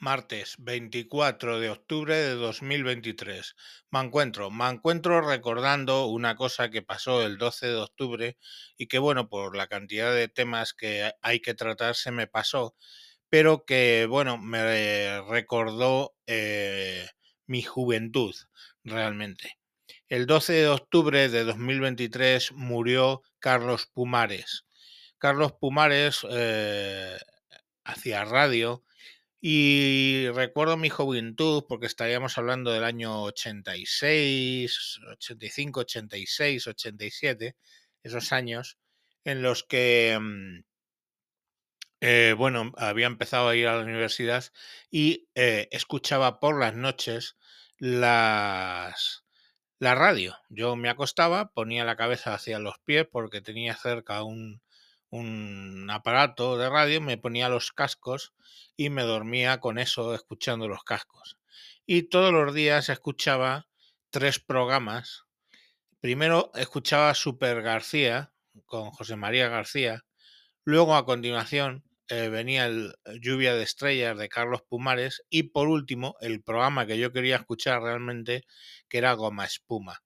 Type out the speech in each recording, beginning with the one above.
Martes 24 de octubre de 2023. Me encuentro, me encuentro recordando una cosa que pasó el 12 de octubre y que bueno, por la cantidad de temas que hay que tratar se me pasó, pero que bueno, me recordó eh, mi juventud realmente. El 12 de octubre de 2023 murió Carlos Pumares. Carlos Pumares eh, hacía radio y recuerdo mi juventud, porque estaríamos hablando del año 86, 85, 86, 87, esos años en los que, mm, eh, bueno, había empezado a ir a la universidad y eh, escuchaba por las noches las, la radio. Yo me acostaba, ponía la cabeza hacia los pies porque tenía cerca un, un aparato de radio, me ponía los cascos y me dormía con eso escuchando los cascos. Y todos los días escuchaba tres programas. Primero escuchaba Super García con José María García. Luego a continuación eh, venía el Lluvia de Estrellas de Carlos Pumares. Y por último el programa que yo quería escuchar realmente, que era Goma Espuma.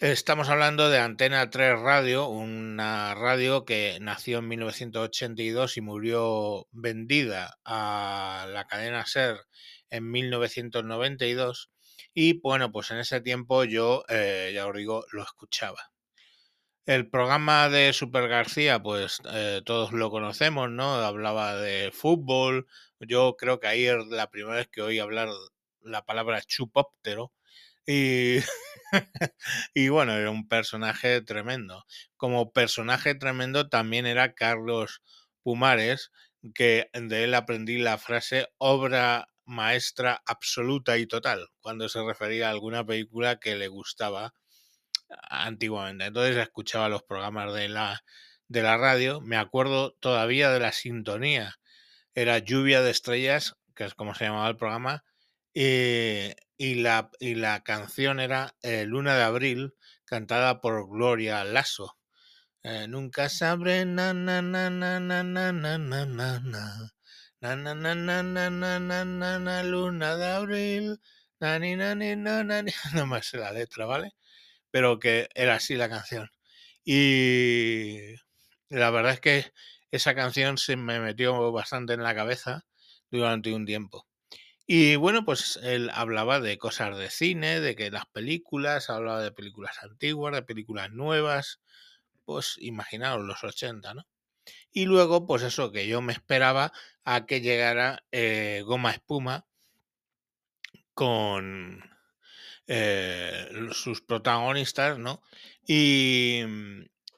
Estamos hablando de Antena 3 Radio, una radio que nació en 1982 y murió vendida a la cadena SER en 1992. Y bueno, pues en ese tiempo yo, eh, ya os digo, lo escuchaba. El programa de Super García, pues eh, todos lo conocemos, ¿no? Hablaba de fútbol. Yo creo que ahí es la primera vez que oí hablar la palabra chupóptero. Y y bueno, era un personaje tremendo. Como personaje tremendo también era Carlos Pumares, que de él aprendí la frase obra maestra absoluta y total, cuando se refería a alguna película que le gustaba antiguamente. Entonces escuchaba los programas de la, de la radio, me acuerdo todavía de la sintonía, era Lluvia de Estrellas, que es como se llamaba el programa, y, y, la, y la canción era eh, Luna de Abril, cantada por Gloria Lasso. Eh, nunca sabré na na na na na na na na na na na na na na na na na na luna de abril na ni na ni na na ni no me sé la letra vale pero que era así la canción y la verdad es que esa canción se me metió bastante en la cabeza durante un tiempo y bueno, pues él hablaba de cosas de cine, de que las películas, hablaba de películas antiguas, de películas nuevas, pues imaginaos los 80, ¿no? Y luego, pues eso, que yo me esperaba a que llegara eh, Goma Espuma con eh, sus protagonistas, ¿no? Y,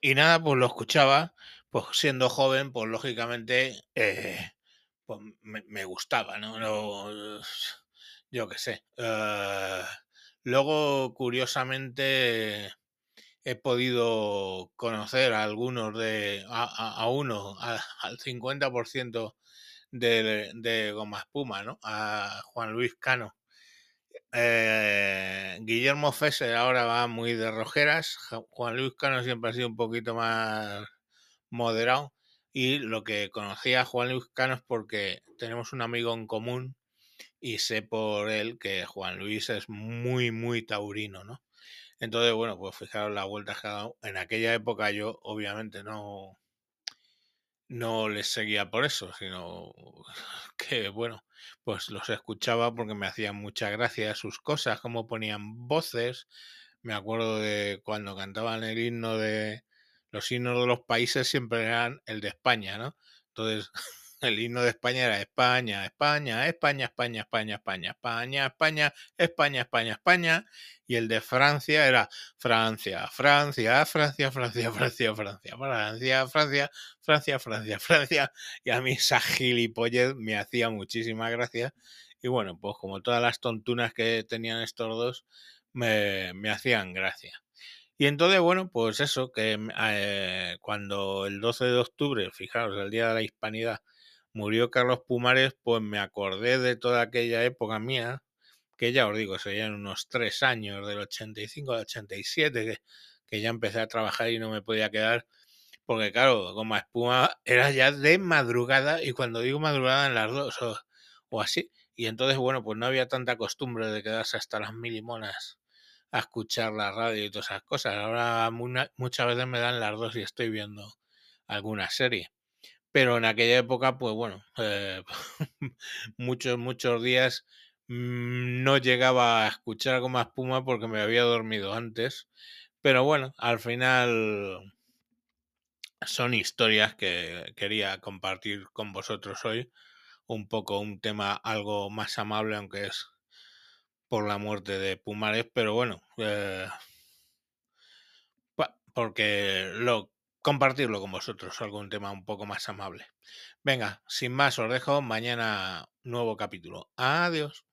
y, nada, pues lo escuchaba, pues siendo joven, pues lógicamente... Eh, pues me, gustaba, ¿no? yo qué sé. Eh, luego, curiosamente, he podido conocer a algunos de, a, uno, al 50% de, de Goma Espuma, ¿no? A Juan Luis Cano. Eh, Guillermo Fesser ahora va muy de rojeras. Juan Luis Cano siempre ha sido un poquito más moderado. Y lo que conocía a Juan Luis Cano es porque tenemos un amigo en común y sé por él que Juan Luis es muy, muy taurino, ¿no? Entonces, bueno, pues fijaros la vuelta que ha dado. En aquella época yo obviamente no, no les seguía por eso, sino que, bueno, pues los escuchaba porque me hacían mucha gracia sus cosas, como ponían voces. Me acuerdo de cuando cantaban el himno de, los himnos de los países siempre eran el de España, ¿no? Entonces, el himno de España era España, España, España, España, España, España, España, España, España, España, España, y el de Francia era Francia, Francia, Francia, Francia, Francia, Francia, Francia, Francia, Francia, Francia, Francia, y a mí esa gilipollez me hacía muchísima gracia, y bueno, pues como todas las tontunas que tenían estos dos, me, me hacían gracia. Y entonces, bueno, pues eso, que eh, cuando el 12 de octubre, fijaros, el Día de la Hispanidad, murió Carlos Pumares, pues me acordé de toda aquella época mía, que ya os digo, serían unos tres años, del 85 al 87, que, que ya empecé a trabajar y no me podía quedar, porque claro, como espuma era ya de madrugada, y cuando digo madrugada en las dos o así. Y entonces, bueno, pues no había tanta costumbre de quedarse hasta las mil monas a escuchar la radio y todas esas cosas. Ahora muchas veces me dan las dos y estoy viendo alguna serie. Pero en aquella época, pues bueno, eh, muchos, muchos días mm, no llegaba a escuchar con más espuma porque me había dormido antes. Pero bueno, al final son historias que quería compartir con vosotros hoy. Un poco un tema algo más amable, aunque es por la muerte de Pumares, pero bueno, eh, porque lo compartirlo con vosotros, algún tema un poco más amable. Venga, sin más os dejo, mañana nuevo capítulo. Adiós.